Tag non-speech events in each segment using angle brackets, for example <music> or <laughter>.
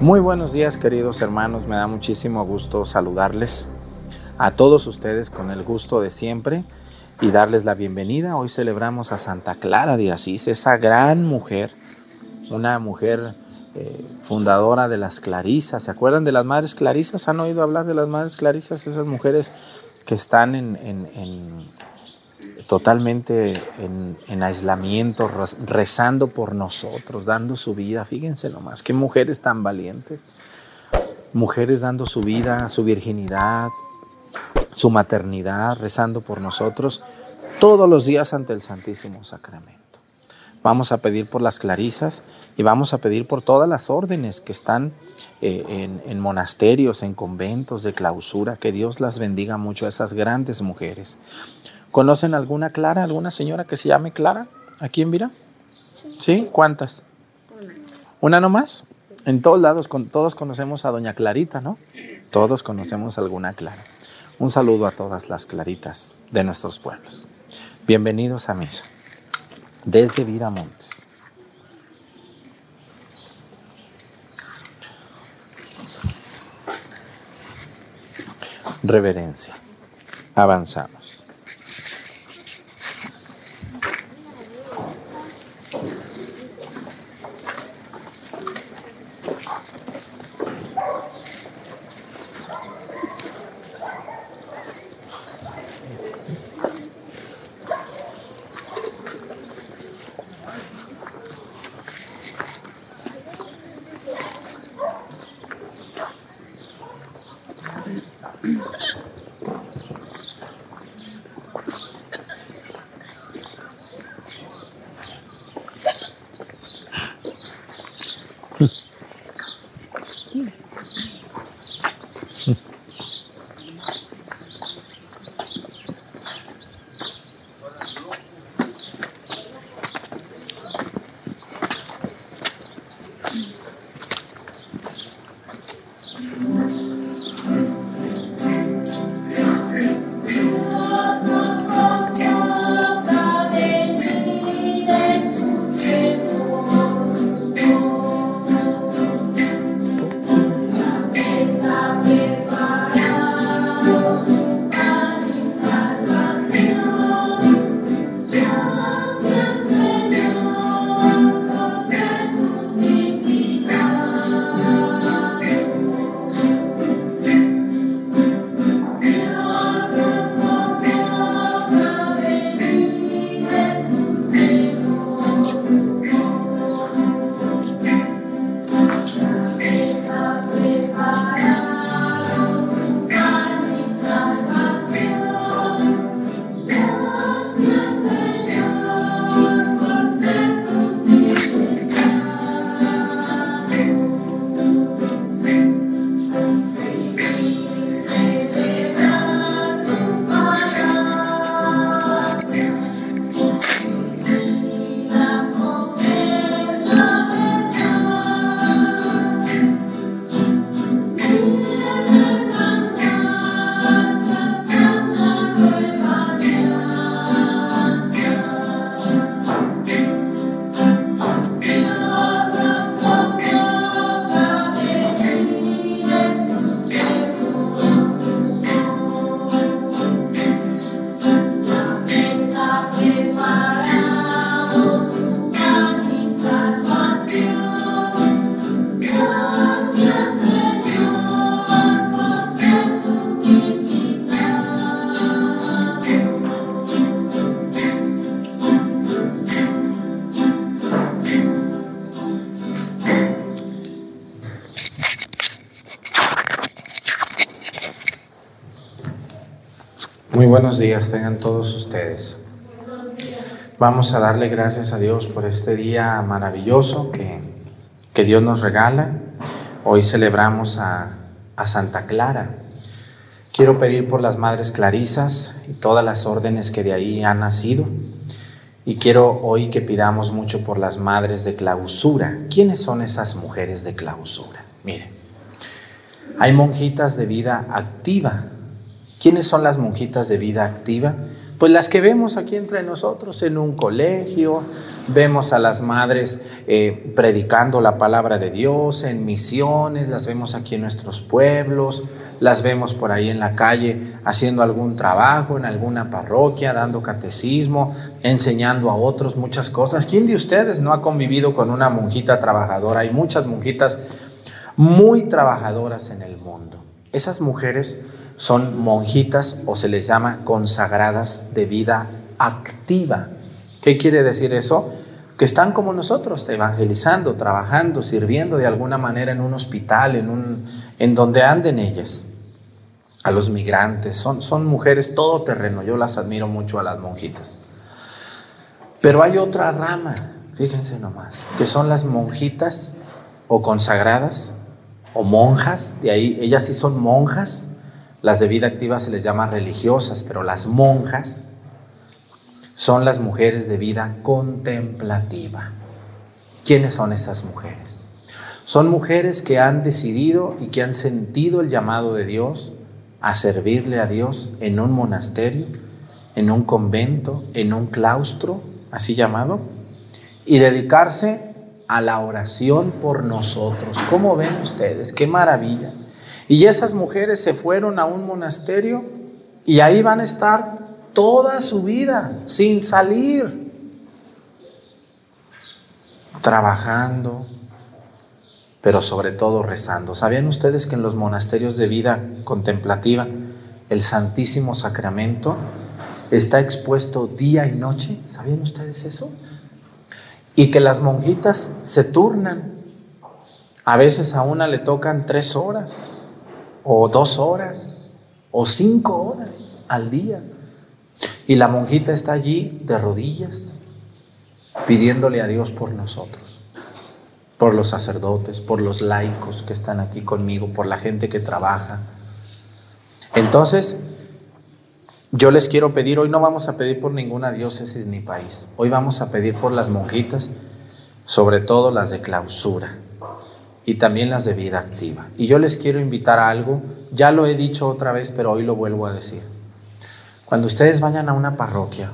Muy buenos días queridos hermanos, me da muchísimo gusto saludarles a todos ustedes con el gusto de siempre y darles la bienvenida. Hoy celebramos a Santa Clara de Asís, esa gran mujer, una mujer eh, fundadora de las Clarisas. ¿Se acuerdan de las Madres Clarisas? ¿Han oído hablar de las Madres Clarisas? Esas mujeres que están en, totalmente en, aislamiento, rezando por nosotros, dando su vida. Fíjense nomás, qué mujeres tan valientes. Mujeres dando su vida, su virginidad, su maternidad, rezando por nosotros todos los días ante el Santísimo Sacramento. Vamos a pedir por las clarisas y vamos a pedir por todas las órdenes que están eh, en, en, monasterios, en conventos de clausura, que Dios las bendiga mucho a esas grandes mujeres. ¿Conocen alguna Clara, alguna señora que se llame Clara aquí en Vira? ¿Sí? ¿Cuántas? Una. ¿Una nomás? En todos lados, con, todos conocemos a Doña Clarita, ¿no? Todos conocemos alguna Clara. Un saludo a todas las Claritas de nuestros pueblos. Bienvenidos a misa. Desde Viramontes. Reverencia. Avanzamos. Buenos días tengan todos ustedes. Vamos a darle gracias a Dios por este día maravilloso que, que Dios nos regala. Hoy celebramos a, a Santa Clara. Quiero pedir por las Madres Clarisas y todas las órdenes que de ahí han nacido. Y quiero hoy que pidamos mucho por las Madres de Clausura. ¿Quiénes son esas mujeres de clausura? Miren, hay monjitas de vida activa ¿Quiénes son las monjitas de vida activa? Pues las que vemos aquí entre nosotros en un colegio, vemos a las madres eh, predicando la palabra de Dios en misiones, las vemos aquí en nuestros pueblos, las vemos por ahí en la calle haciendo algún trabajo en alguna parroquia, dando catecismo, enseñando a otros muchas cosas. ¿Quién de ustedes no ha convivido con una monjita trabajadora? Hay muchas monjitas muy trabajadoras en el mundo. Esas mujeres son monjitas o se les llama consagradas de vida activa. ¿Qué quiere decir eso? Que están como nosotros, evangelizando, trabajando, sirviendo de alguna manera en un hospital, en, un, en donde anden ellas. A los migrantes, son, son mujeres todoterreno, yo las admiro mucho a las monjitas. Pero hay otra rama, fíjense nomás, que son las monjitas o consagradas o monjas, de ahí ellas sí son monjas, las de vida activa se les llama religiosas, pero las monjas son las mujeres de vida contemplativa. ¿Quiénes son esas mujeres? Son mujeres que han decidido y que han sentido el llamado de Dios a servirle a Dios en un monasterio, en un convento, en un claustro, así llamado, y dedicarse a la oración por nosotros. ¿Cómo ven ustedes? ¡Qué maravilla! Y esas mujeres se fueron a un monasterio y ahí van a estar toda su vida sin salir, trabajando, pero sobre todo rezando. ¿Sabían ustedes que en los monasterios de vida contemplativa el Santísimo Sacramento está expuesto día y noche? ¿Sabían ustedes eso? Y que las monjitas se turnan. A veces a una le tocan tres horas o dos horas o cinco horas al día. Y la monjita está allí de rodillas pidiéndole a Dios por nosotros, por los sacerdotes, por los laicos que están aquí conmigo, por la gente que trabaja. Entonces, yo les quiero pedir, hoy no vamos a pedir por ninguna diócesis ni país, hoy vamos a pedir por las monjitas, sobre todo las de clausura y también las de vida activa. Y yo les quiero invitar a algo, ya lo he dicho otra vez, pero hoy lo vuelvo a decir. Cuando ustedes vayan a una parroquia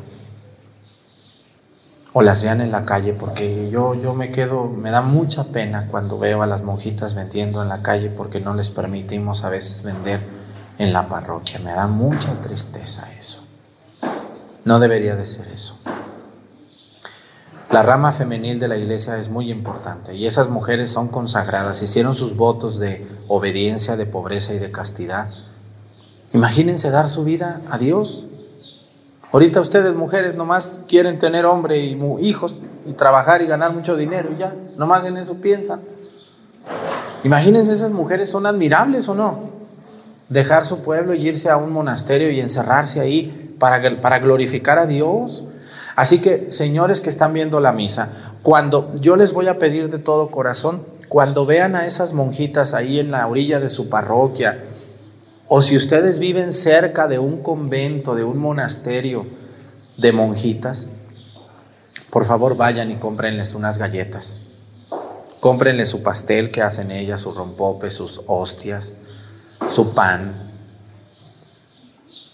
o las vean en la calle, porque yo, yo me quedo, me da mucha pena cuando veo a las monjitas vendiendo en la calle porque no les permitimos a veces vender en la parroquia. Me da mucha tristeza eso. No debería de ser eso. La rama femenil de la iglesia es muy importante y esas mujeres son consagradas, hicieron sus votos de obediencia, de pobreza y de castidad. Imagínense dar su vida a Dios. Ahorita ustedes mujeres nomás quieren tener hombre y hijos y trabajar y ganar mucho dinero y ya, nomás en eso piensan. Imagínense esas mujeres son admirables o no. Dejar su pueblo y irse a un monasterio y encerrarse ahí para, para glorificar a Dios Así que, señores que están viendo la misa, cuando yo les voy a pedir de todo corazón, cuando vean a esas monjitas ahí en la orilla de su parroquia, o si ustedes viven cerca de un convento, de un monasterio de monjitas, por favor vayan y cómprenles unas galletas. Cómprenles su pastel que hacen ellas, su rompope, sus hostias, su pan,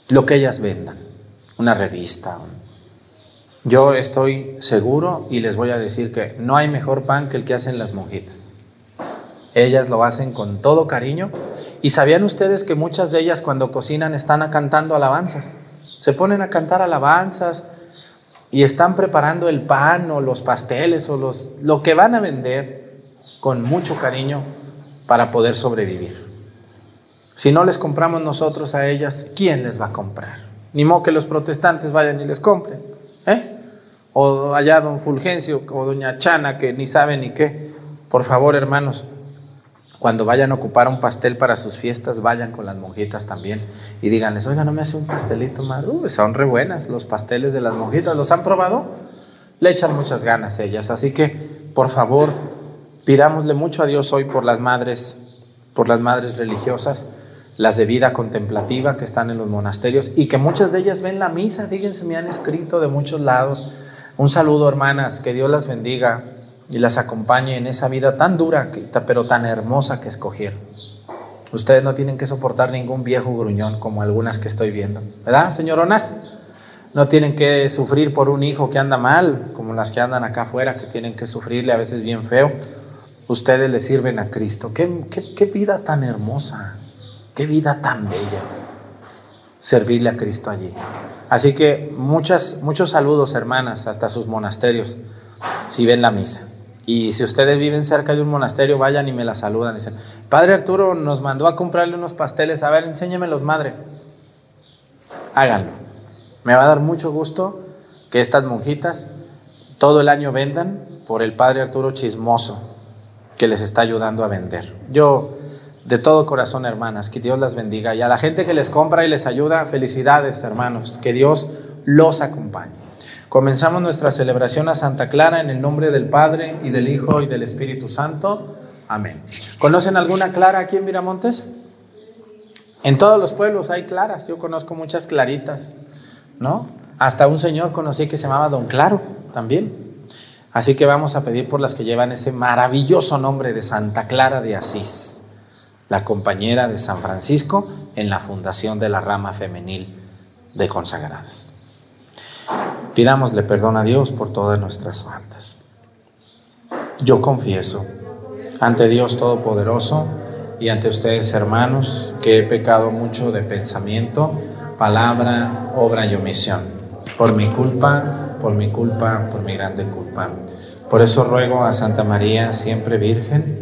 lo que ellas vendan, una revista, yo estoy seguro y les voy a decir que no hay mejor pan que el que hacen las monjitas. Ellas lo hacen con todo cariño. ¿Y sabían ustedes que muchas de ellas cuando cocinan están cantando alabanzas? Se ponen a cantar alabanzas y están preparando el pan o los pasteles o los, lo que van a vender con mucho cariño para poder sobrevivir. Si no les compramos nosotros a ellas, ¿quién les va a comprar? Ni modo que los protestantes vayan y les compren. ¿Eh? O allá don Fulgencio o doña Chana que ni sabe ni qué. Por favor, hermanos, cuando vayan a ocupar un pastel para sus fiestas, vayan con las monjitas también y díganles, oiga, no me hace un pastelito más. son re buenas los pasteles de las monjitas. ¿Los han probado? Le echan muchas ganas ellas. Así que, por favor, pidámosle mucho a Dios hoy por las madres, por las madres religiosas las de vida contemplativa que están en los monasterios y que muchas de ellas ven la misa, fíjense, me han escrito de muchos lados. Un saludo, hermanas, que Dios las bendiga y las acompañe en esa vida tan dura, pero tan hermosa que escogieron. Ustedes no tienen que soportar ningún viejo gruñón como algunas que estoy viendo, ¿verdad, señoronas? no tienen que sufrir por un hijo que anda mal, como las que andan acá afuera, que tienen que sufrirle a veces bien feo. Ustedes le sirven a Cristo. Qué, qué vida tan hermosa, qué vida tan bella, servirle a Cristo allí. Así que muchas, muchos saludos, hermanas, hasta sus monasterios, si ven la misa. Y si ustedes viven cerca de un monasterio, vayan y me la saludan. Dicen, Padre Arturo nos mandó a comprarle unos pasteles. A ver, enséñemelos, madre. Háganlo. Me va a dar mucho gusto que estas monjitas todo el año vendan por el Padre Arturo chismoso que les está ayudando a vender. Yo, de todo corazón, hermanas, que Dios las bendiga. Y a la gente que les compra y les ayuda, felicidades, hermanos. Que Dios los acompañe. Comenzamos nuestra celebración a Santa Clara en el nombre del Padre y del Hijo y del Espíritu Santo. Amén. ¿Conocen alguna Clara aquí en Miramontes? En todos los pueblos hay claras. Yo conozco muchas claritas, ¿no? Hasta un señor conocí que se llamaba Don Claro también. Así que vamos a pedir por las que llevan ese maravilloso nombre de Santa Clara de Asís, la compañera de San Francisco en la fundación de la rama femenil de consagradas. Pidámosle perdón a Dios por todas nuestras faltas. Yo confieso ante Dios Todopoderoso y ante ustedes hermanos que he pecado mucho de pensamiento, palabra, obra y omisión. Por mi culpa, por mi culpa, por mi grande culpa. Por eso ruego a Santa María, siempre Virgen,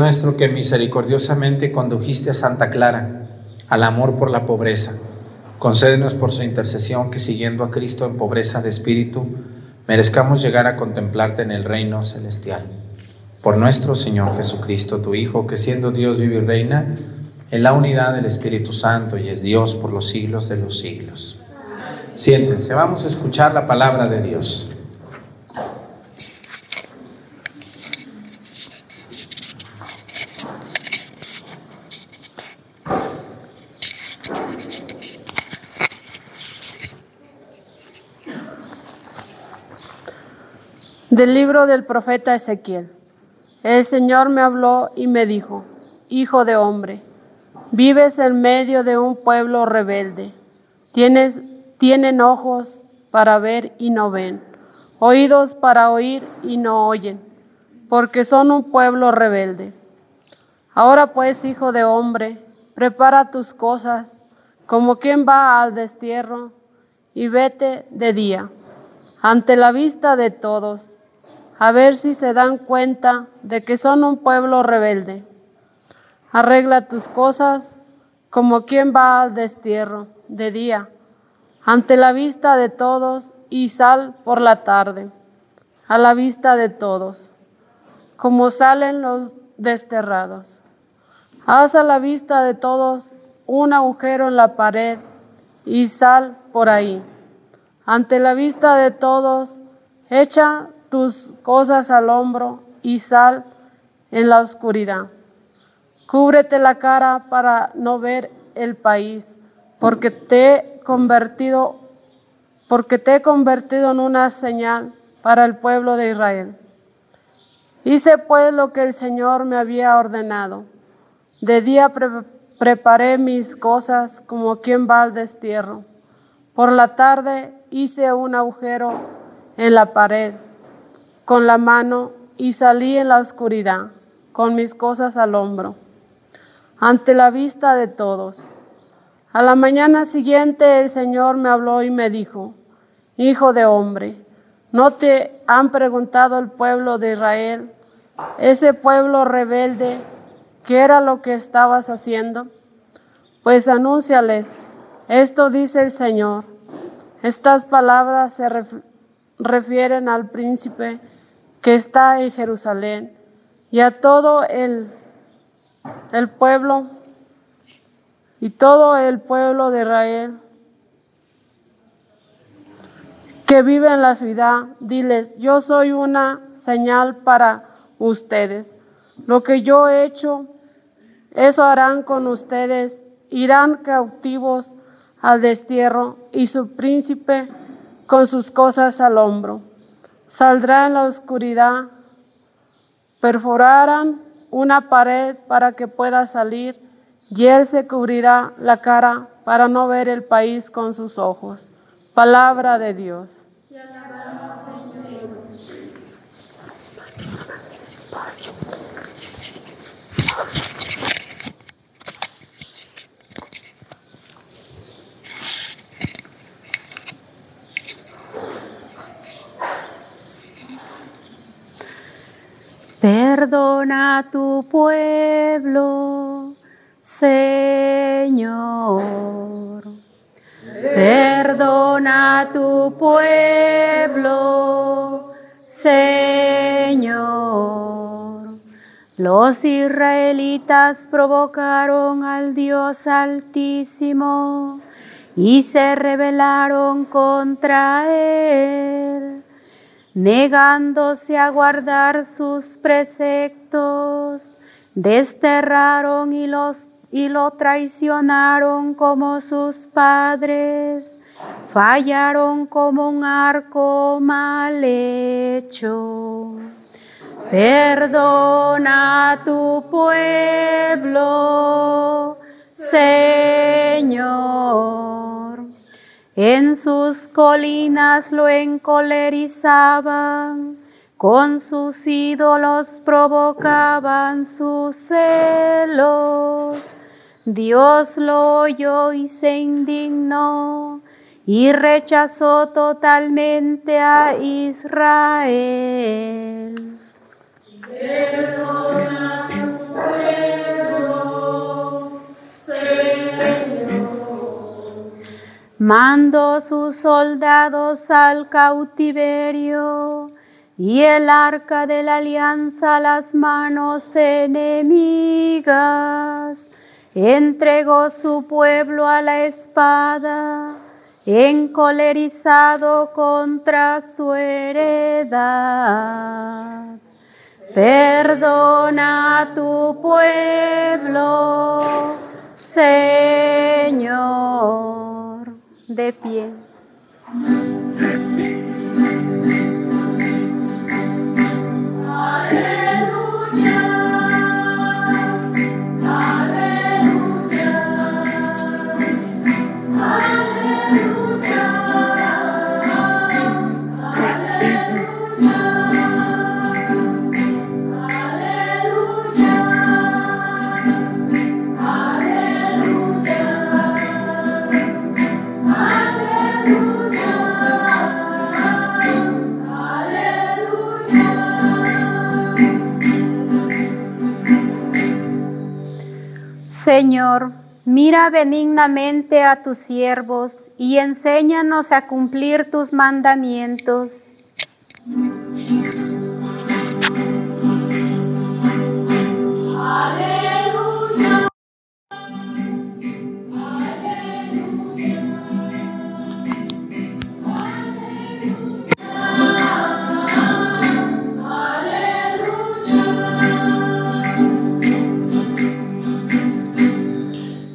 Nuestro que misericordiosamente condujiste a Santa Clara al amor por la pobreza, concédenos por su intercesión que siguiendo a Cristo en pobreza de espíritu, merezcamos llegar a contemplarte en el reino celestial. Por nuestro Señor Jesucristo, tu Hijo, que siendo Dios vive y reina en la unidad del Espíritu Santo y es Dios por los siglos de los siglos. Siéntense, vamos a escuchar la palabra de Dios. Del libro del profeta Ezequiel. El Señor me habló y me dijo, Hijo de hombre, vives en medio de un pueblo rebelde. Tienes, tienen ojos para ver y no ven, oídos para oír y no oyen, porque son un pueblo rebelde. Ahora pues, hijo de hombre, prepara tus cosas, como quien va al destierro, y vete de día, ante la vista de todos a ver si se dan cuenta de que son un pueblo rebelde. Arregla tus cosas como quien va al destierro de día, ante la vista de todos, y sal por la tarde, a la vista de todos, como salen los desterrados. Haz a la vista de todos un agujero en la pared y sal por ahí. Ante la vista de todos, echa tus cosas al hombro y sal en la oscuridad. Cúbrete la cara para no ver el país, porque te he convertido, porque te he convertido en una señal para el pueblo de Israel. Hice pues lo que el Señor me había ordenado. De día preparé mis cosas como quien va al destierro. Por la tarde hice un agujero en la pared con la mano y salí en la oscuridad con mis cosas al hombro, ante la vista de todos. A la mañana siguiente el Señor me habló y me dijo, Hijo de hombre, ¿no te han preguntado el pueblo de Israel, ese pueblo rebelde, qué era lo que estabas haciendo? Pues anúnciales, esto dice el Señor. Estas palabras se refieren al príncipe que está en Jerusalén y a todo el, el pueblo y todo el pueblo de Israel que vive en la ciudad, diles, yo soy una señal para ustedes. Lo que yo he hecho, eso harán con ustedes irán cautivos al destierro y su príncipe con sus cosas al hombro. Saldrá en la oscuridad, perforarán una pared para que pueda salir y él se cubrirá la cara para no ver el país con sus ojos. Palabra de Dios. Perdona tu pueblo, Señor. Perdona tu pueblo, Señor. Los israelitas provocaron al Dios Altísimo y se rebelaron contra él negándose a guardar sus preceptos, desterraron y, los, y lo traicionaron como sus padres, fallaron como un arco mal hecho. Perdona tu pueblo, Señor en sus colinas lo encolerizaban, con sus ídolos provocaban sus celos. Dios lo oyó y se indignó y rechazó totalmente a Israel. Mandó sus soldados al cautiverio y el arca de la alianza a las manos enemigas. Entregó su pueblo a la espada, encolerizado contra su heredad. Perdona tu pueblo, Señor de pie. Señor, mira benignamente a tus siervos y enséñanos a cumplir tus mandamientos.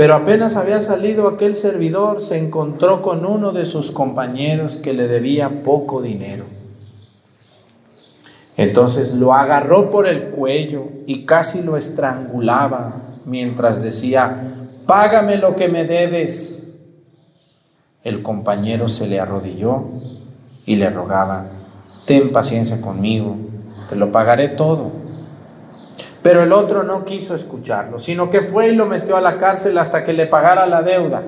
Pero apenas había salido aquel servidor, se encontró con uno de sus compañeros que le debía poco dinero. Entonces lo agarró por el cuello y casi lo estrangulaba mientras decía, págame lo que me debes. El compañero se le arrodilló y le rogaba, ten paciencia conmigo, te lo pagaré todo. Pero el otro no quiso escucharlo, sino que fue y lo metió a la cárcel hasta que le pagara la deuda.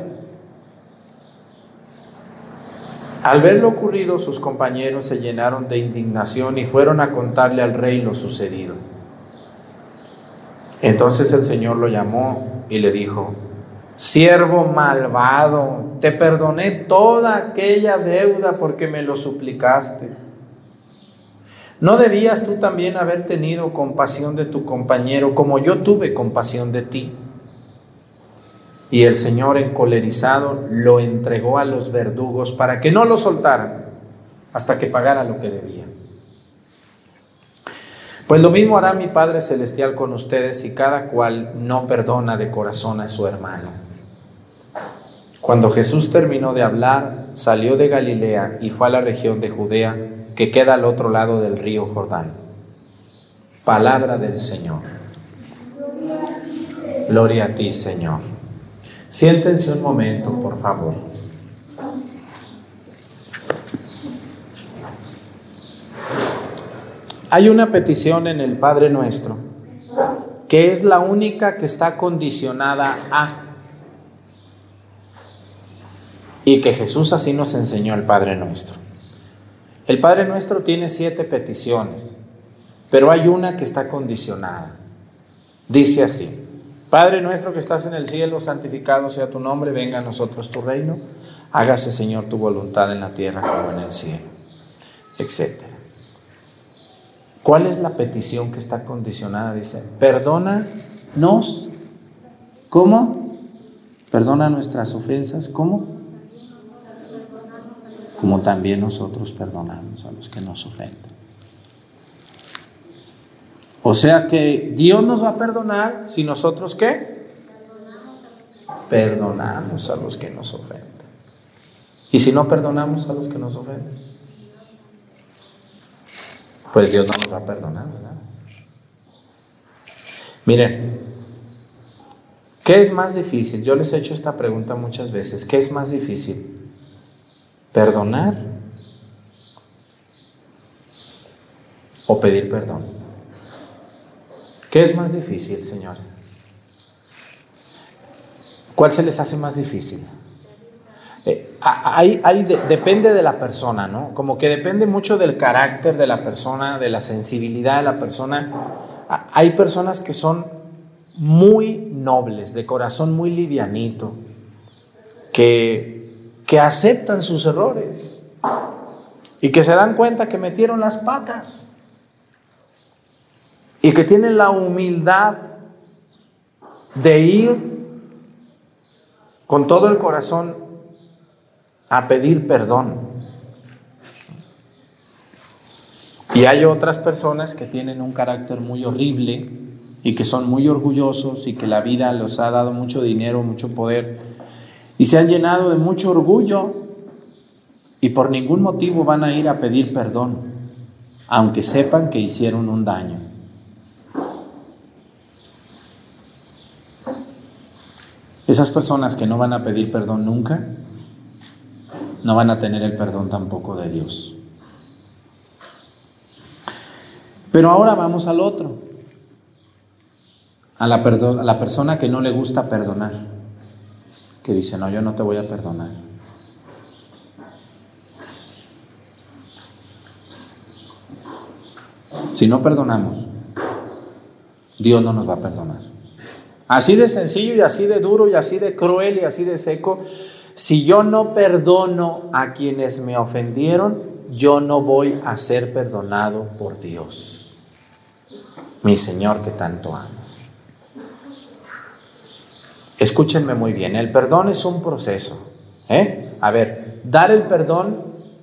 Al ver lo ocurrido, sus compañeros se llenaron de indignación y fueron a contarle al rey lo sucedido. Entonces el Señor lo llamó y le dijo, siervo malvado, te perdoné toda aquella deuda porque me lo suplicaste. ¿No debías tú también haber tenido compasión de tu compañero como yo tuve compasión de ti? Y el Señor encolerizado lo entregó a los verdugos para que no lo soltaran hasta que pagara lo que debía. Pues lo mismo hará mi Padre Celestial con ustedes si cada cual no perdona de corazón a su hermano. Cuando Jesús terminó de hablar, salió de Galilea y fue a la región de Judea, que queda al otro lado del río Jordán. Palabra del Señor. Gloria a ti, Señor. Siéntense un momento, por favor. Hay una petición en el Padre Nuestro que es la única que está condicionada a y que Jesús así nos enseñó el Padre Nuestro. El Padre Nuestro tiene siete peticiones, pero hay una que está condicionada. Dice así, Padre nuestro que estás en el cielo, santificado sea tu nombre, venga a nosotros tu reino, hágase Señor tu voluntad en la tierra como en el cielo, etc. ¿Cuál es la petición que está condicionada? Dice, perdónanos, ¿cómo? Perdona nuestras ofensas, ¿cómo? Como también nosotros perdonamos a los que nos ofenden. O sea que Dios nos va a perdonar si nosotros qué? Perdonamos a los que nos ofenden. ¿Y si no perdonamos a los que nos ofenden? Pues Dios no nos va a perdonar, ¿verdad? Miren, ¿qué es más difícil? Yo les he hecho esta pregunta muchas veces. ¿Qué es más difícil? ¿Perdonar o pedir perdón? ¿Qué es más difícil, Señor? ¿Cuál se les hace más difícil? Eh, depende de la persona, ¿no? Como que depende mucho del carácter de la persona, de la sensibilidad de la persona. Hay personas que son muy nobles, de corazón muy livianito, que, que aceptan sus errores y que se dan cuenta que metieron las patas y que tienen la humildad de ir con todo el corazón a pedir perdón. Y hay otras personas que tienen un carácter muy horrible y que son muy orgullosos y que la vida les ha dado mucho dinero, mucho poder y se han llenado de mucho orgullo y por ningún motivo van a ir a pedir perdón, aunque sepan que hicieron un daño. Esas personas que no van a pedir perdón nunca, no van a tener el perdón tampoco de Dios. Pero ahora vamos al otro, a la, a la persona que no le gusta perdonar, que dice, no, yo no te voy a perdonar. Si no perdonamos, Dios no nos va a perdonar. Así de sencillo y así de duro y así de cruel y así de seco. Si yo no perdono a quienes me ofendieron, yo no voy a ser perdonado por Dios, mi Señor que tanto amo. Escúchenme muy bien, el perdón es un proceso. ¿eh? A ver, dar el perdón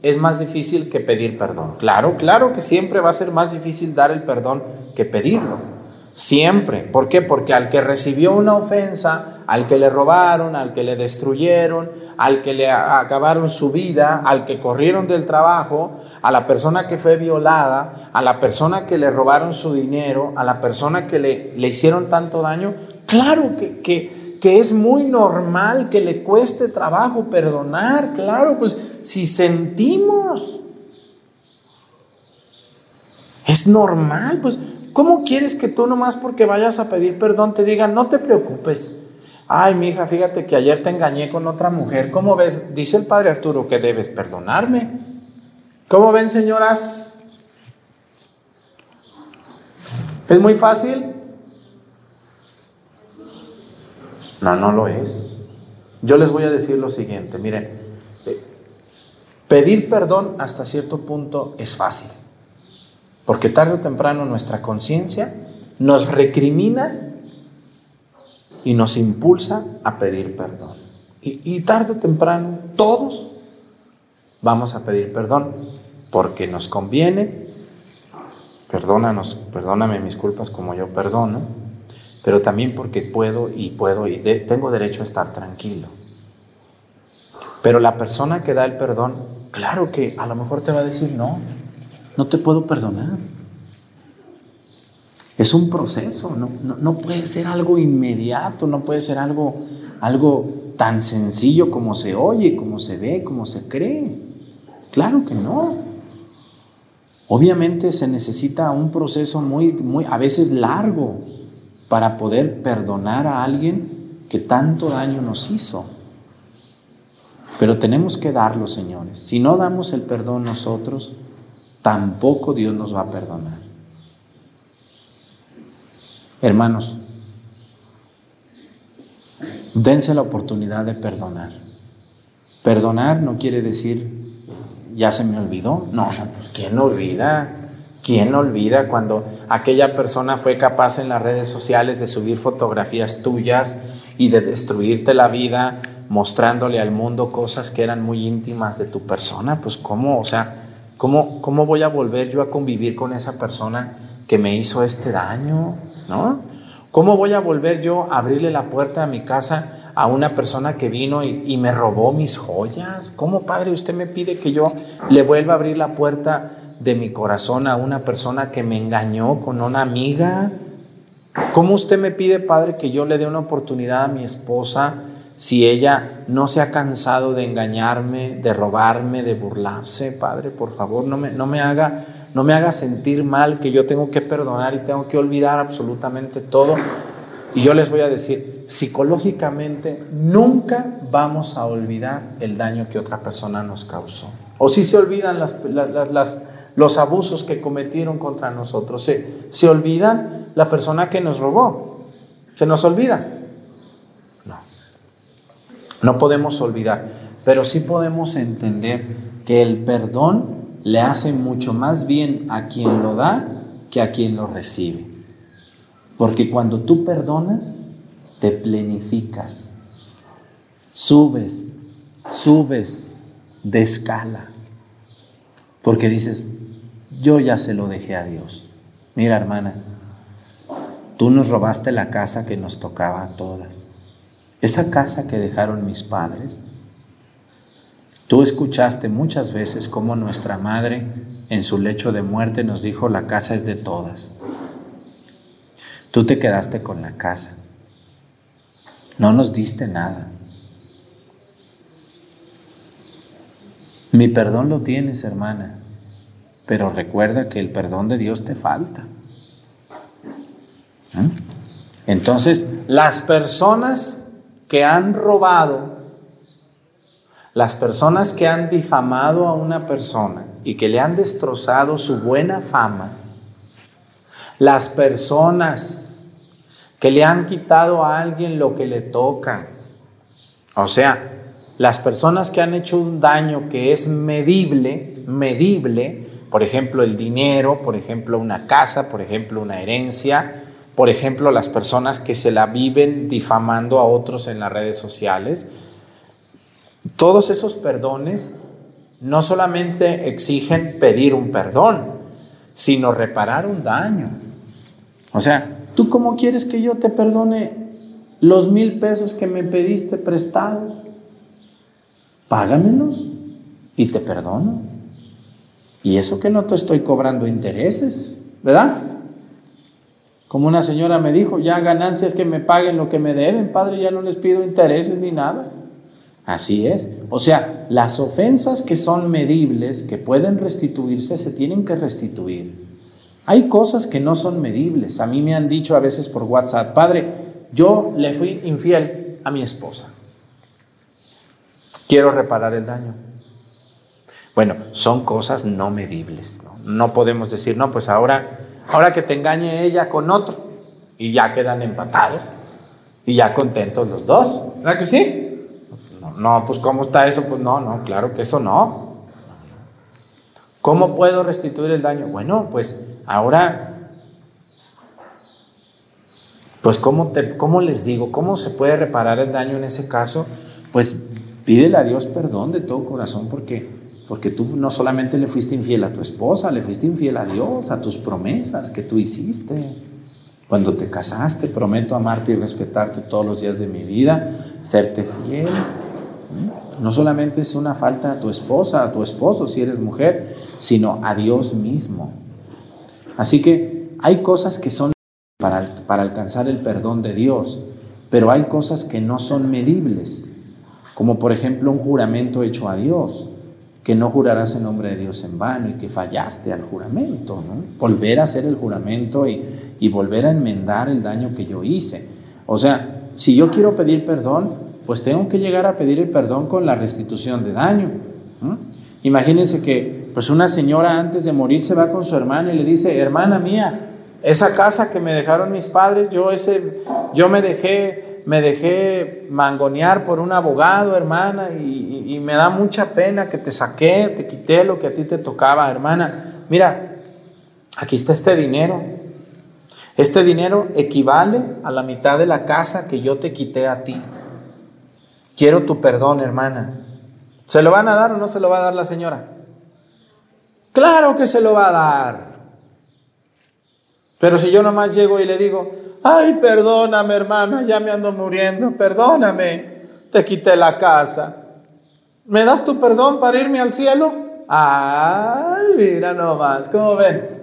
es más difícil que pedir perdón. Claro, claro que siempre va a ser más difícil dar el perdón que pedirlo. Siempre. ¿Por qué? Porque al que recibió una ofensa, al que le robaron, al que le destruyeron, al que le acabaron su vida, al que corrieron del trabajo, a la persona que fue violada, a la persona que le robaron su dinero, a la persona que le, le hicieron tanto daño, claro que, que, que es muy normal que le cueste trabajo perdonar, claro, pues si sentimos. Es normal, pues ¿Cómo quieres que tú nomás porque vayas a pedir perdón te digan, no te preocupes? Ay, mi hija, fíjate que ayer te engañé con otra mujer. ¿Cómo ves? Dice el padre Arturo que debes perdonarme. ¿Cómo ven, señoras? ¿Es muy fácil? No, no lo es. Yo les voy a decir lo siguiente, miren, eh, pedir perdón hasta cierto punto es fácil. Porque tarde o temprano nuestra conciencia nos recrimina y nos impulsa a pedir perdón. Y, tarde o temprano todos vamos a pedir perdón porque nos conviene. Perdónanos, perdóname mis culpas como yo perdono, pero también porque puedo y puedo y tengo derecho a estar tranquilo. Pero la persona que da el perdón, claro que a lo mejor te va a decir no, no te puedo perdonar. Es un proceso, no, puede ser algo inmediato, no puede ser algo, algo tan sencillo como se oye, como se ve, como se cree. Claro que no. Obviamente se necesita un proceso muy, muy, a veces largo, para poder perdonar a alguien que tanto daño nos hizo. Pero tenemos que darlo, señores. Si no damos el perdón nosotros, tampoco Dios nos va a perdonar. Hermanos, dense la oportunidad de perdonar. Perdonar no quiere decir, ya se me olvidó. No, pues ¿quién olvida? ¿Quién olvida cuando aquella persona fue capaz en las redes sociales de subir fotografías tuyas y de destruirte la vida mostrándole al mundo cosas que eran muy íntimas de tu persona? Pues cómo, o sea, ¿Cómo, ¿Cómo voy a volver yo a convivir con esa persona que me hizo este daño? ¿No? ¿Cómo voy a volver yo a abrirle la puerta a mi casa a una persona que vino y, y, me robó mis joyas? ¿Cómo, Padre, usted me pide que yo le vuelva a abrir la puerta de mi corazón a una persona que me engañó con una amiga? ¿Cómo usted me pide, Padre, que yo le dé una oportunidad a mi esposa si ella no se ha cansado de engañarme, de robarme, de burlarse, Padre, por favor, no me, no me, haga, no me haga sentir mal que yo tengo que perdonar y tengo que olvidar absolutamente todo. Y yo les voy a decir, psicológicamente nunca vamos a olvidar el daño que otra persona nos causó. O si se olvidan las, las, los abusos que cometieron contra nosotros, se, se olvidan la persona que nos robó. ¿Se nos olvida? No. No podemos olvidar, pero sí podemos entender que el perdón le hace mucho más bien a quien lo da que a quien lo recibe. Porque cuando tú perdonas, te plenificas, subes, subes de escala. Porque dices, yo ya se lo dejé a Dios. Mira, hermana, tú nos robaste la casa que nos tocaba a todas. Esa casa que dejaron mis padres. Tú escuchaste muchas veces cómo nuestra madre en su lecho de muerte nos dijo, la casa es de todas. Tú te quedaste con la casa. No nos diste nada. Mi perdón lo tienes, hermana, pero recuerda que el perdón de Dios te falta. ¿Mm? Entonces, las personas que han robado, las personas que han difamado a una persona y que le han destrozado su buena fama, las personas que le han quitado a alguien lo que le toca, o sea, las personas que han hecho un daño que es medible, medible, por ejemplo el dinero, por ejemplo una casa, por ejemplo una herencia, por ejemplo las personas que se la viven difamando a otros en las redes sociales, todos esos perdones no solamente exigen pedir un perdón, sino reparar un daño. O sea, ¿tú cómo quieres que yo te perdone los mil pesos que me pediste prestados? págamelos y te perdono. Y eso que no te estoy cobrando intereses, ¿verdad? Como una señora me dijo, ya ganancias que me paguen lo que me deben, padre, ya no les pido intereses ni nada. Así es. O sea, las ofensas que son medibles, que pueden restituirse, se tienen que restituir. Hay cosas que no son medibles. A mí me han dicho a veces por WhatsApp, padre, yo le fui infiel a mi esposa. Quiero reparar el daño. Bueno, son cosas no medibles. No, podemos decir, no, pues ahora, ahora que te engañe ella con otro y ya quedan empatados y ya contentos los dos. ¿Verdad que sí? No, no, pues ¿cómo está eso? Pues no, no, claro que eso no. ¿Cómo puedo restituir el daño? Bueno, pues ahora, pues ¿cómo, te, ¿cómo les digo? ¿Cómo se puede reparar el daño en ese caso? Pues Pídele a Dios perdón de todo corazón porque, porque tú no solamente le fuiste infiel a tu esposa, le fuiste infiel a Dios, a tus promesas que tú hiciste. Cuando te casaste, prometo amarte y respetarte todos los días de mi vida, serte fiel. ¿Mm? No solamente es una falta a tu esposa, a tu esposo si eres mujer, sino a Dios mismo. Así que hay cosas que son para, para alcanzar el perdón de Dios, pero hay cosas que no son medibles como por ejemplo un juramento hecho a Dios, que no jurarás en nombre de Dios en vano y que fallaste al juramento, ¿no? Volver a hacer el juramento y, volver a enmendar el daño que yo hice. O sea, si yo quiero pedir perdón, pues tengo que llegar a pedir el perdón con la restitución de daño. Imagínense que pues una señora antes de morir se va con su hermana y le dice, hermana mía, esa casa que me dejaron mis padres, yo ese, yo me dejé me dejé mangonear por un abogado, hermana, y, me da mucha pena que te saqué, te quité lo que a ti te tocaba, hermana. Mira, aquí está este dinero. Este dinero equivale a la mitad de la casa que yo te quité a ti. Quiero tu perdón, hermana. ¿Se lo van a dar o no se lo va a dar la señora? Claro que se lo va a dar. Pero si yo nomás llego y le digo, ay, perdóname hermana, ya me ando muriendo, perdóname, te quité la casa. ¿Me das tu perdón para irme al cielo? Ay, mira nomás, ¿cómo ven?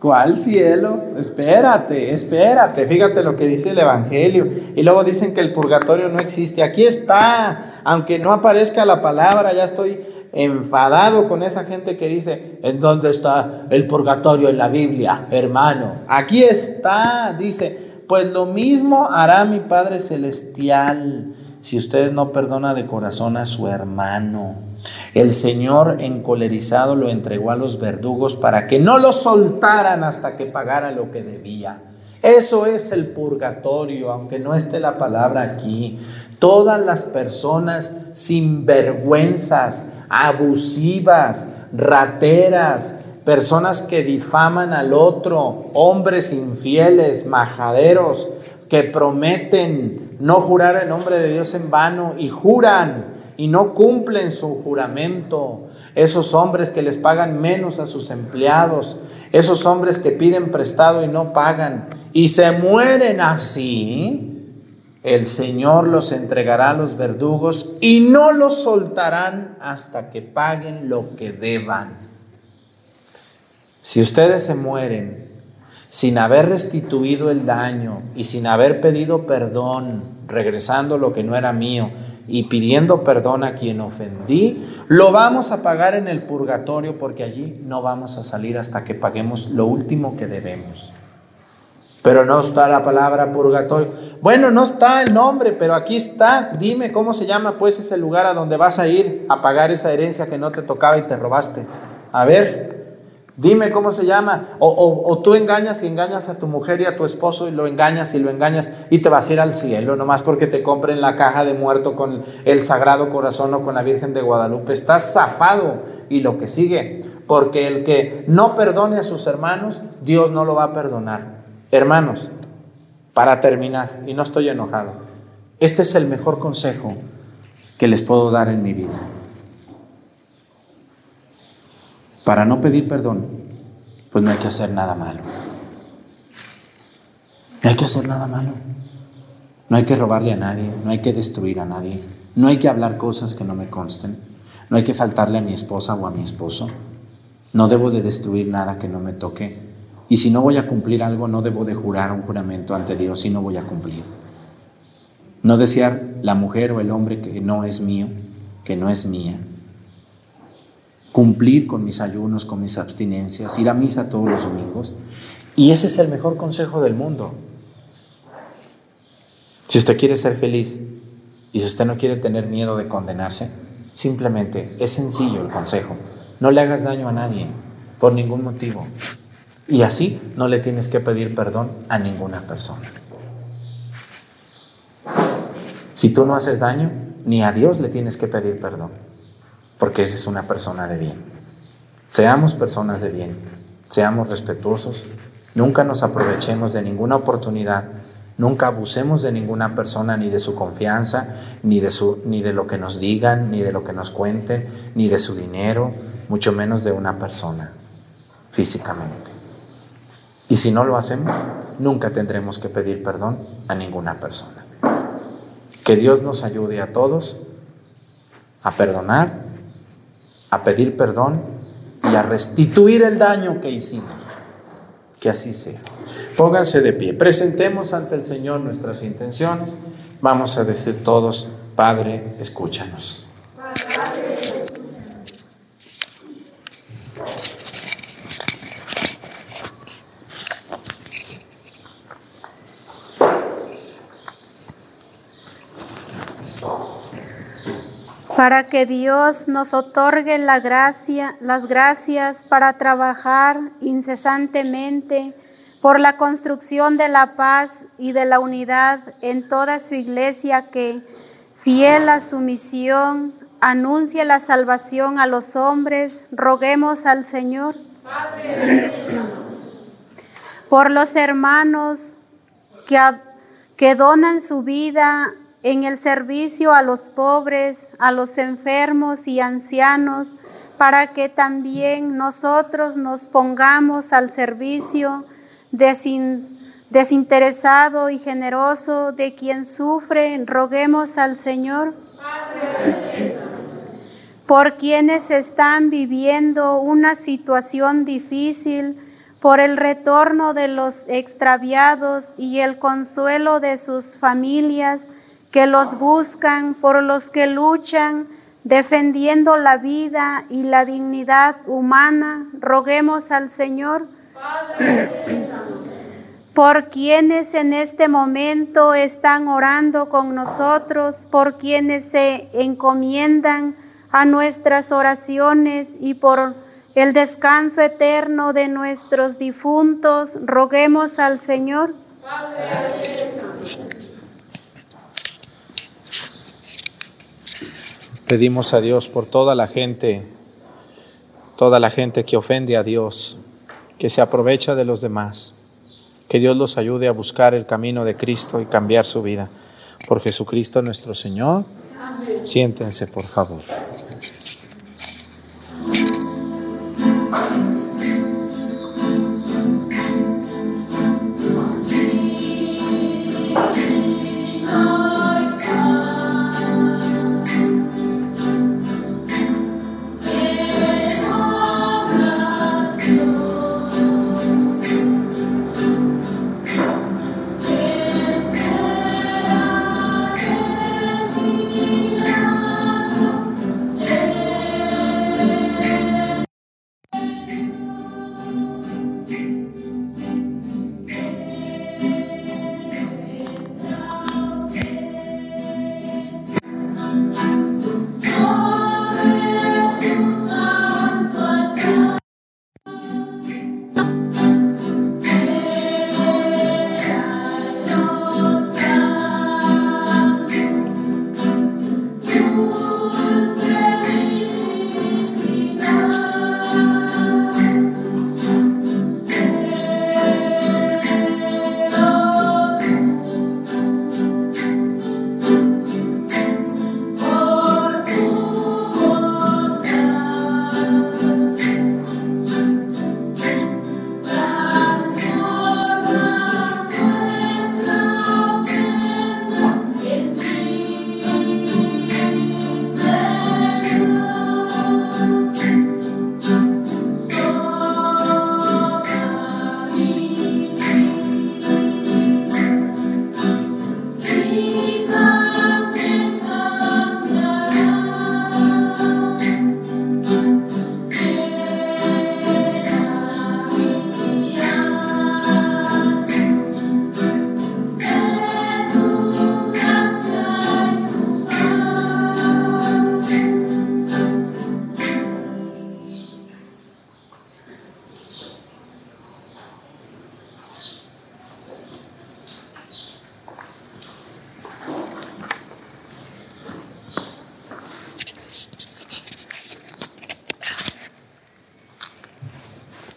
¿Cuál cielo? Espérate, espérate, fíjate lo que dice el Evangelio. Y luego dicen que el purgatorio no existe. Aquí está, aunque no aparezca la palabra, ya estoy enfadado con esa gente que dice, ¿en dónde está el purgatorio en la Biblia, hermano? Aquí está, dice, pues lo mismo hará mi Padre Celestial si usted no perdona de corazón a su hermano. El Señor encolerizado lo entregó a los verdugos para que no lo soltaran hasta que pagara lo que debía. Eso es el purgatorio, aunque no esté la palabra aquí. Todas las personas sinvergüenzas, abusivas, rateras, personas que difaman al otro, hombres infieles, majaderos, que prometen no jurar el nombre de Dios en vano y juran y no cumplen su juramento. Esos hombres que les pagan menos a sus empleados, esos hombres que piden prestado y no pagan y se mueren así, el Señor los entregará a los verdugos y no los soltarán hasta que paguen lo que deban. Si ustedes se mueren sin haber restituido el daño y sin haber pedido perdón, regresando lo que no era mío y pidiendo perdón a quien ofendí, lo vamos a pagar en el purgatorio porque allí no vamos a salir hasta que paguemos lo último que debemos. Pero no está la palabra purgatorio. Bueno, no está el nombre, pero aquí está. Dime cómo se llama pues ese lugar a donde vas a ir a pagar esa herencia que no te tocaba y te robaste. A ver, dime cómo se llama. O, tú engañas y engañas a tu mujer y a tu esposo y lo engañas y lo engañas y te vas a ir al cielo, nomás porque te compren la caja de muerto con el Sagrado Corazón o con la Virgen de Guadalupe. Estás zafado y lo que sigue. Porque el que no perdone a sus hermanos, Dios no lo va a perdonar. Hermanos, para terminar, y no estoy enojado, este es el mejor consejo que les puedo dar en mi vida. Para no pedir perdón, pues no hay que hacer nada malo. No hay que hacer nada malo. No hay que robarle a nadie, no hay que destruir a nadie, no hay que hablar cosas que no me consten, no hay que faltarle a mi esposa o a mi esposo. No debo de destruir nada que no me toque. Y si no voy a cumplir algo, no debo de jurar un juramento ante Dios y no voy a cumplir. No desear la mujer o el hombre que no es mío, que no es mía. Cumplir con mis ayunos, con mis abstinencias, ir a misa todos los domingos. Y ese es el mejor consejo del mundo. Si usted quiere ser feliz y si usted no quiere tener miedo de condenarse, simplemente es sencillo el consejo. No le hagas daño a nadie por ningún motivo. Y así no le tienes que pedir perdón a ninguna persona. Si tú no haces daño, ni a Dios le tienes que pedir perdón, porque es una persona de bien. Seamos personas de bien, seamos respetuosos, nunca nos aprovechemos de ninguna oportunidad, nunca abusemos de ninguna persona, ni de su confianza, ni de, su, ni de lo que nos digan, ni de lo que nos cuenten, ni de su dinero, mucho menos de una persona físicamente. Y si no lo hacemos, nunca tendremos que pedir perdón a ninguna persona. Que Dios nos ayude a todos a perdonar, a pedir perdón y a restituir el daño que hicimos. Que así sea. Pónganse de pie. Presentemos ante el Señor nuestras intenciones. Vamos a decir todos, Padre, escúchanos. Para que Dios nos otorgue las gracias para trabajar incesantemente por la construcción de la paz y de la unidad en toda su iglesia que, fiel a su misión, anuncie la salvación a los hombres, roguemos al Señor. Por los hermanos que, que donan su vida en el servicio a los pobres, a los enfermos y ancianos, para que también nosotros nos pongamos al servicio desinteresado y generoso de quien sufre, roguemos al Señor. Por quienes están viviendo una situación difícil, por el retorno de los extraviados y el consuelo de sus familias, que los buscan, por los que luchan, defendiendo la vida y la dignidad humana, roguemos al Señor. <clears throat> por quienes en este momento están orando con nosotros, por quienes se encomiendan a nuestras oraciones y por el descanso eterno de nuestros difuntos, roguemos al Señor. Pedimos a Dios por toda la gente, toda la gente que ofende a Dios, que se aprovecha de los demás. Que Dios los ayude a buscar el camino de Cristo y cambiar su vida. Por Jesucristo nuestro Señor. Siéntense, por favor.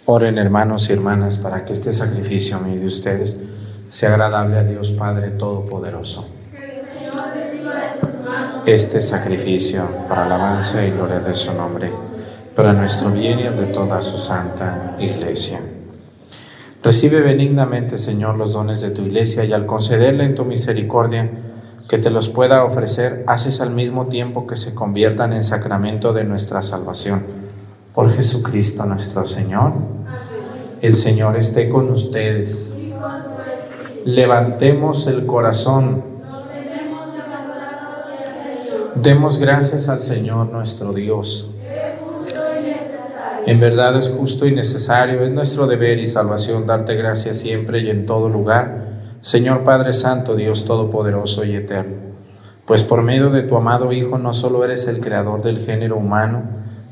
Oren hermanos y hermanas para que este sacrificio mío de ustedes sea agradable a Dios Padre Todopoderoso. Este sacrificio para alabanza y gloria de su nombre, para nuestro bien y el de toda su santa iglesia. Recibe benignamente, Señor, los dones de tu iglesia y al concederle en tu misericordia que te los pueda ofrecer, haces al mismo tiempo que se conviertan en sacramento de nuestra salvación. Por Jesucristo nuestro Señor. El Señor esté con ustedes. Levantemos el corazón. Demos gracias al Señor nuestro Dios. En verdad es justo y necesario, es nuestro deber y salvación darte gracias siempre y en todo lugar, Señor Padre Santo, Dios Todopoderoso y Eterno. Pues por medio de tu amado Hijo no solo eres el creador del género humano,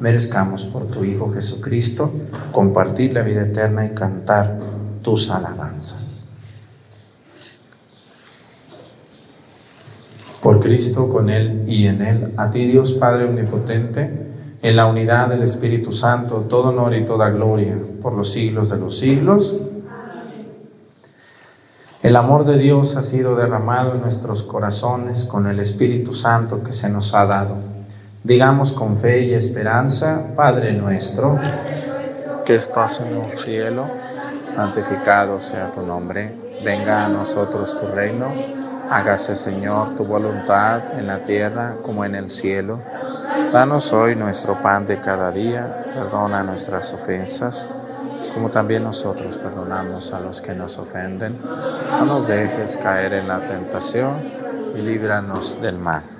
merezcamos por tu Hijo Jesucristo compartir la vida eterna y cantar tus alabanzas. Por Cristo, con Él y en Él, a ti Dios Padre Omnipotente, en la unidad del Espíritu Santo, todo honor y toda gloria por los siglos de los siglos. El amor de Dios ha sido derramado en nuestros corazones con el Espíritu Santo que se nos ha dado. Digamos con fe y esperanza, Padre nuestro, que estás en el cielo, santificado sea tu nombre, venga a nosotros tu reino, hágase Señor tu voluntad en la tierra como en el cielo. Danos hoy nuestro pan de cada día, perdona nuestras ofensas, como también nosotros perdonamos a los que nos ofenden. No nos dejes caer en la tentación y líbranos del mal.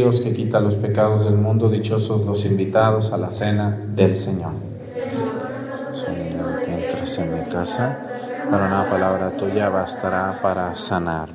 Dios que quita los pecados del mundo. Dichosos los invitados a la cena del Señor. Señor, que entres en mi casa, para una palabra tuya bastará para sanarme.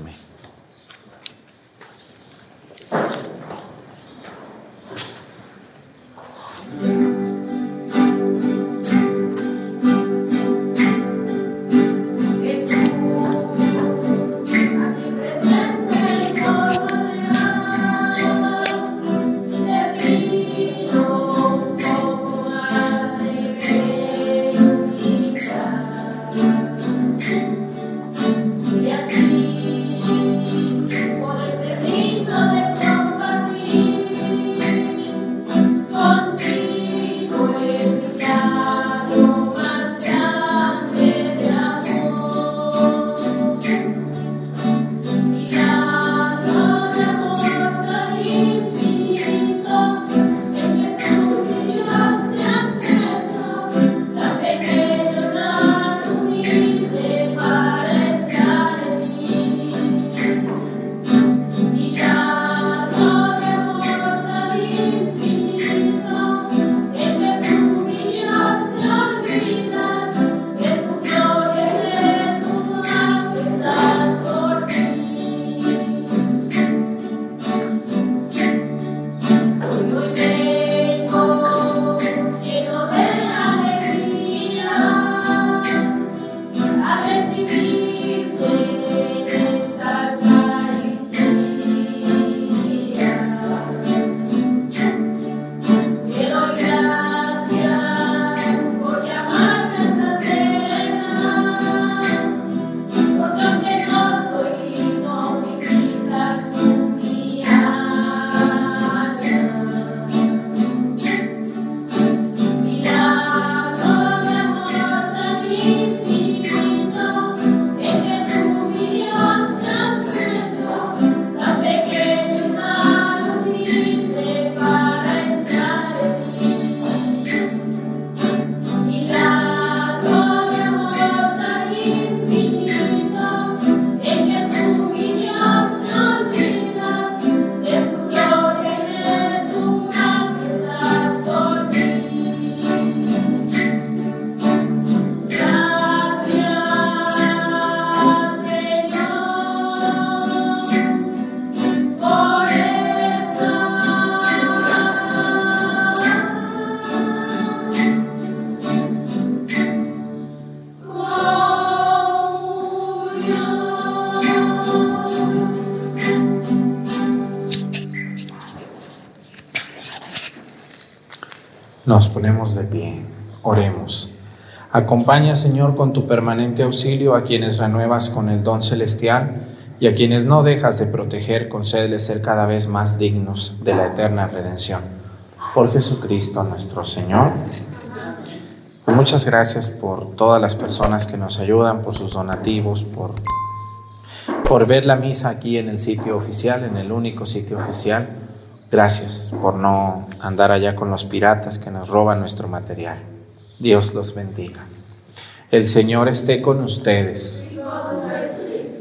Acompaña, Señor, con tu permanente auxilio a quienes renuevas con el don celestial y a quienes no dejas de proteger, concédeles ser cada vez más dignos de la eterna redención. Por Jesucristo nuestro Señor. Muchas gracias por todas las personas que nos ayudan, por sus donativos, por, por ver la misa aquí en el sitio oficial, en el único sitio oficial. Gracias por no andar allá con los piratas que nos roban nuestro material. Dios los bendiga. El Señor esté con ustedes.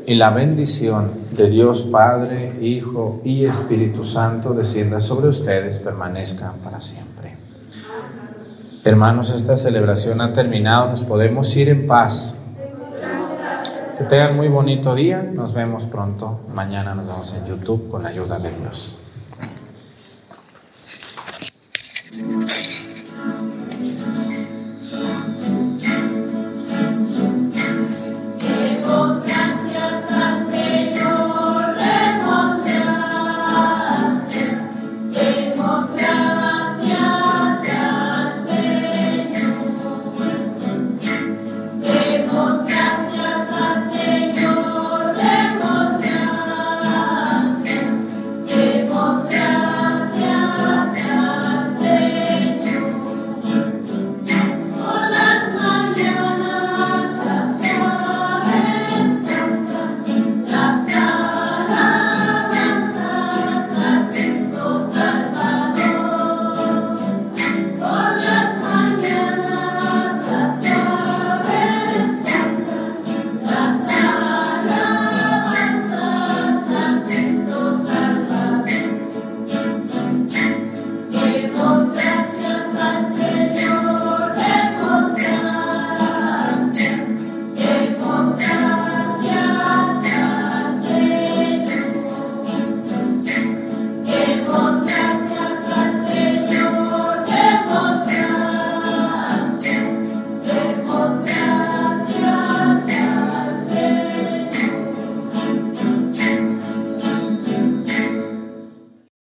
Y la bendición de Dios Padre, Hijo y Espíritu Santo descienda sobre ustedes, permanezcan para siempre. Hermanos, esta celebración ha terminado, nos podemos ir en paz. Que tengan muy bonito día, nos vemos pronto. Mañana nos vemos en YouTube con la ayuda de Dios.